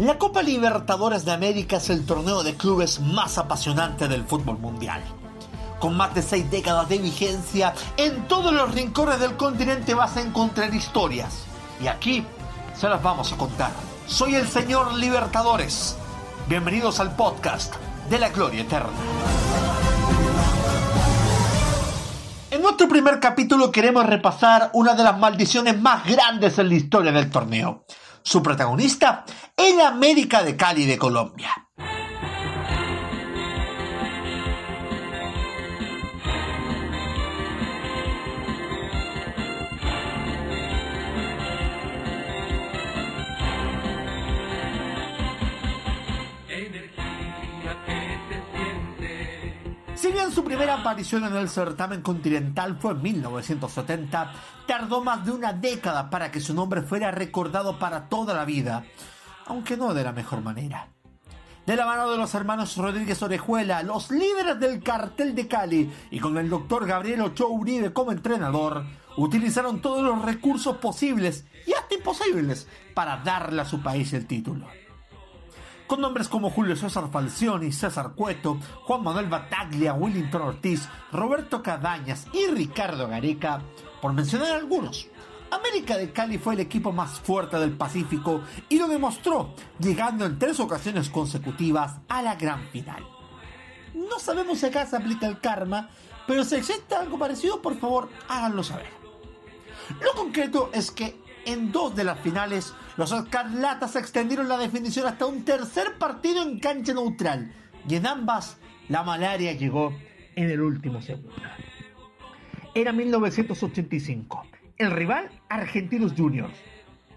La Copa Libertadores de América es el torneo de clubes más apasionante del fútbol mundial. Con más de seis décadas de vigencia, en todos los rincones del continente vas a encontrar historias. Y aquí se las vamos a contar. Soy el señor Libertadores. Bienvenidos al podcast de la Gloria Eterna. En nuestro primer capítulo queremos repasar una de las maldiciones más grandes en la historia del torneo. Su protagonista, el América de Cali de Colombia. Si bien su primera aparición en el certamen continental fue en 1970, tardó más de una década para que su nombre fuera recordado para toda la vida, aunque no de la mejor manera. De la mano de los hermanos Rodríguez Orejuela, los líderes del cartel de Cali, y con el doctor Gabriel Ochoa Uribe como entrenador, utilizaron todos los recursos posibles y hasta imposibles para darle a su país el título con nombres como Julio César Falcioni, César Cueto, Juan Manuel Bataglia, Willington Ortiz, Roberto Cadañas y Ricardo Gareca, por mencionar algunos. América de Cali fue el equipo más fuerte del Pacífico y lo demostró, llegando en tres ocasiones consecutivas a la gran final. No sabemos si acá se aplica el karma, pero si existe algo parecido, por favor, háganlo saber. Lo concreto es que en dos de las finales, los Escarlatas extendieron la definición hasta un tercer partido en cancha neutral. Y en ambas, la malaria llegó en el último segundo. Era 1985. El rival, Argentinos Juniors.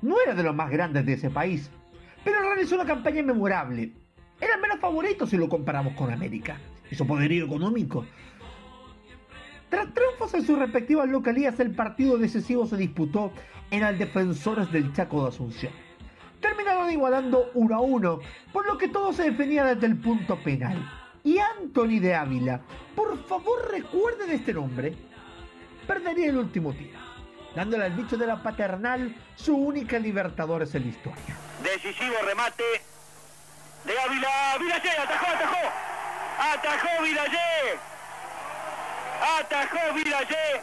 No era de los más grandes de ese país, pero realizó una campaña memorable. Era el menos favorito si lo comparamos con América y su poderío económico. Tras triunfos en sus respectivas localías, el partido decisivo se disputó en el Defensores del Chaco de Asunción. Terminaron igualando 1 a 1, por lo que todo se definía desde el punto penal. Y Anthony de Ávila, por favor recuerden este nombre, perdería el último tiro, dándole al bicho de la paternal su única Libertadores en la historia. Decisivo remate de Ávila. Vilallé, atajó, atajó. Atajó Vilallé. Atajó Vilallé.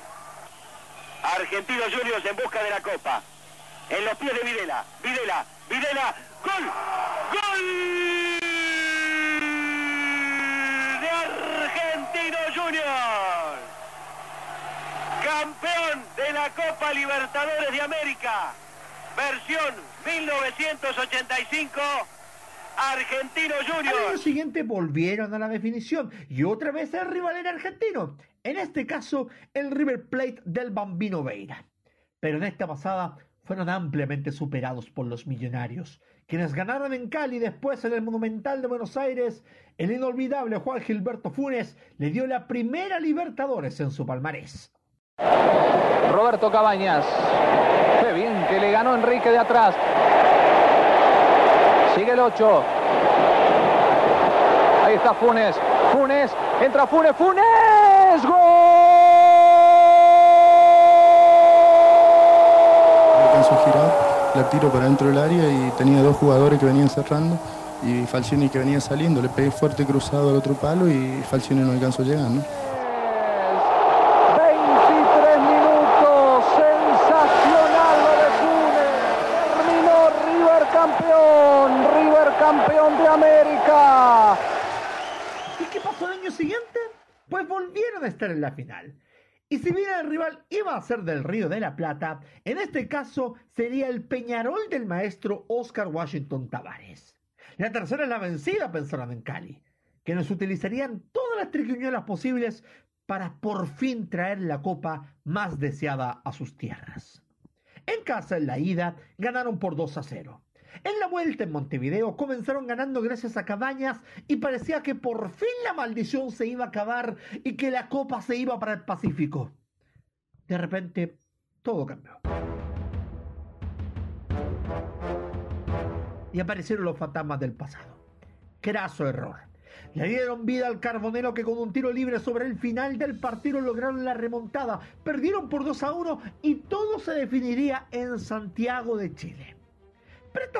Argentinos Juniors en busca de la Copa. En los pies de Videla. Videla. Videla. ¡Gol! ¡Gol! De Argentinos Juniors. Campeón de la Copa Libertadores de América. Versión 1985. Argentino Juniors. Al año siguiente volvieron a la definición y otra vez el rival era argentino. En este caso, el River Plate del Bambino Veira. Pero en esta pasada fueron ampliamente superados por los millonarios, quienes ganaron en Cali después en el Monumental de Buenos Aires. El inolvidable Juan Gilberto Funes le dio la primera Libertadores en su palmarés. Roberto Cabañas. Qué bien que le ganó Enrique de atrás. Sigue el 8. Ahí está Funes. Funes. Entra Funes. Funes. ¡Gol! Alcanzó a girar. La tiro para dentro del área y tenía dos jugadores que venían cerrando. Y Falcioni que venía saliendo. Le pegué fuerte cruzado al otro palo y Falcioni no alcanzó a llegar, ¿no? 23 minutos. Sensacional lo de Funes. Terminó River campeón. River campeón de América. ¿Y qué pasó el año siguiente? Pues volvieron a estar en la final. Y si bien el rival iba a ser del Río de la Plata, en este caso sería el Peñarol del maestro Oscar Washington Tavares. La tercera es la vencida, pensaron en Cali, quienes utilizarían todas las triquiñuelas posibles para por fin traer la copa más deseada a sus tierras. En casa, en la ida, ganaron por 2 a 0. En la vuelta en Montevideo comenzaron ganando gracias a Cabañas y parecía que por fin la maldición se iba a acabar y que la copa se iba para el Pacífico. De repente, todo cambió. Y aparecieron los fantasmas del pasado. Craso error. Le dieron vida al Carbonero que con un tiro libre sobre el final del partido lograron la remontada. Perdieron por 2 a 1 y todo se definiría en Santiago de Chile.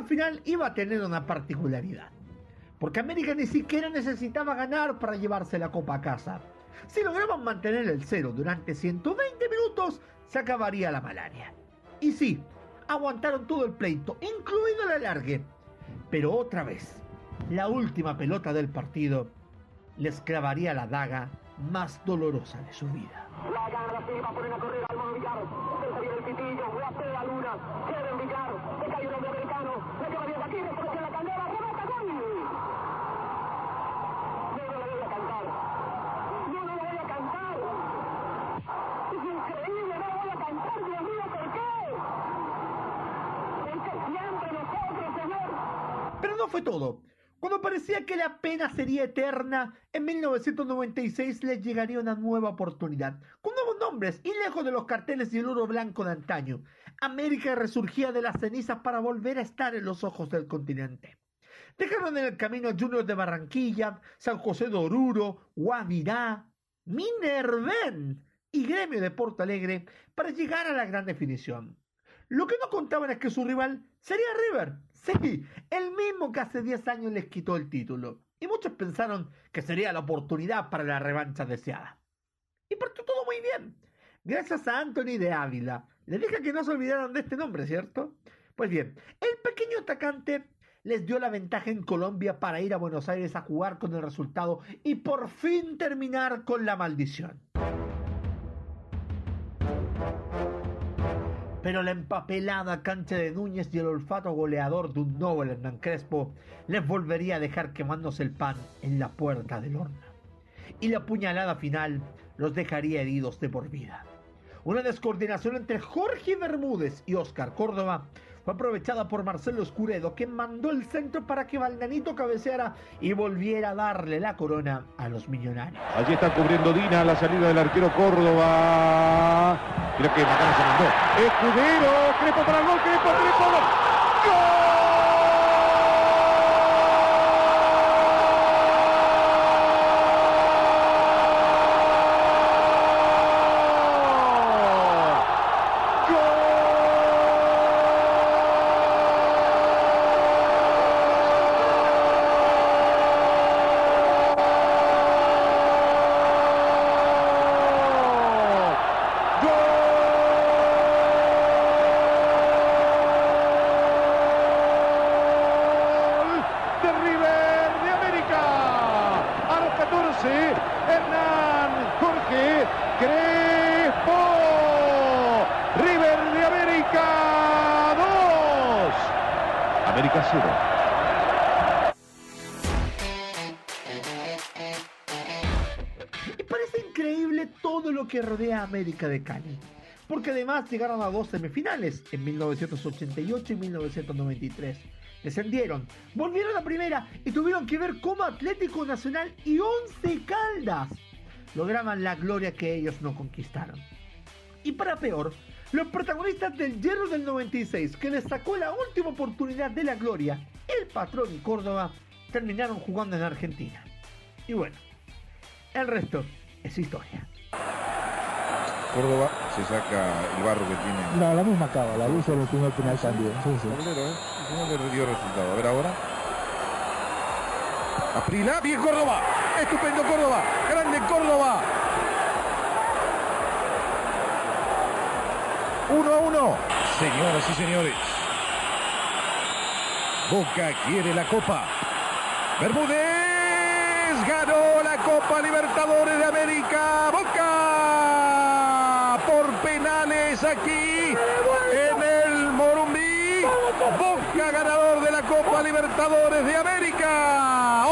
Final iba a tener una particularidad. Porque América ni siquiera necesitaba ganar para llevarse la copa a casa. Si lograban mantener el cero durante 120 minutos, se acabaría la malaria. Y sí, aguantaron todo el pleito, incluido el alargue. Pero otra vez, la última pelota del partido les clavaría la daga más dolorosa de su vida. La correr al. Se el pitillo, Luna el Villar. Se cae un hombre americano. Se queda bien aquí, después la candela. ¡Remata gol! No, no lo voy a cantar. No, no lo voy a cantar. Es increíble, no lo voy a cantar. Dios mío, ¿por qué? Porque siempre nosotros, señor. Pero no fue todo. Cuando parecía que la pena sería eterna, en 1996 les llegaría una nueva oportunidad, con nuevos nombres y lejos de los carteles y el oro blanco de antaño. América resurgía de las cenizas para volver a estar en los ojos del continente. Dejaron en el camino a Junior de Barranquilla, San José de Oruro, Guavirá, Minerven y Gremio de Porto Alegre para llegar a la gran definición. Lo que no contaban es que su rival sería River. Sí, el mismo que hace 10 años les quitó el título. Y muchos pensaron que sería la oportunidad para la revancha deseada. Y partió todo muy bien. Gracias a Anthony de Ávila. Les dije que no se olvidaran de este nombre, ¿cierto? Pues bien, el pequeño atacante les dio la ventaja en Colombia para ir a Buenos Aires a jugar con el resultado y por fin terminar con la maldición. Pero la empapelada cancha de Núñez y el olfato goleador de un Nobel Hernán Crespo les volvería a dejar quemándose el pan en la puerta del horno. Y la puñalada final los dejaría heridos de por vida. Una descoordinación entre Jorge Bermúdez y Oscar Córdoba fue aprovechada por Marcelo Escuredo, que mandó el centro para que Valdanito cabeceara y volviera a darle la corona a los millonarios. Allí está cubriendo Dina la salida del arquero Córdoba. Mira que Macana se mandó. Escudero, Crepo para el gol, Crepo, Crepo, gol. de River de América. A los 14, Hernán Jorge Crespo. River de América 2. América 0. Y parece increíble todo lo que rodea América de Cali. Porque además llegaron a dos semifinales en 1988 y 1993. Descendieron, volvieron a primera y tuvieron que ver cómo Atlético Nacional y Once Caldas lograban la gloria que ellos no conquistaron. Y para peor, los protagonistas del Hierro del 96, que les sacó la última oportunidad de la gloria, el patrón y Córdoba, terminaron jugando en Argentina. Y bueno, el resto es historia. Córdoba se saca el barro que tiene. No, la misma cava, la hizo en el primer penal también. Sí, sí. Tablero, ¿eh? No le dio resultado. A ver ahora. Aprila, bien Córdoba. Estupendo Córdoba. Señoras y señores. Boca quiere la copa. Bermúdez ganó la Copa Libertadores de América. Boca por penales aquí en el Morumbí. Boca ganador de la Copa Libertadores de América.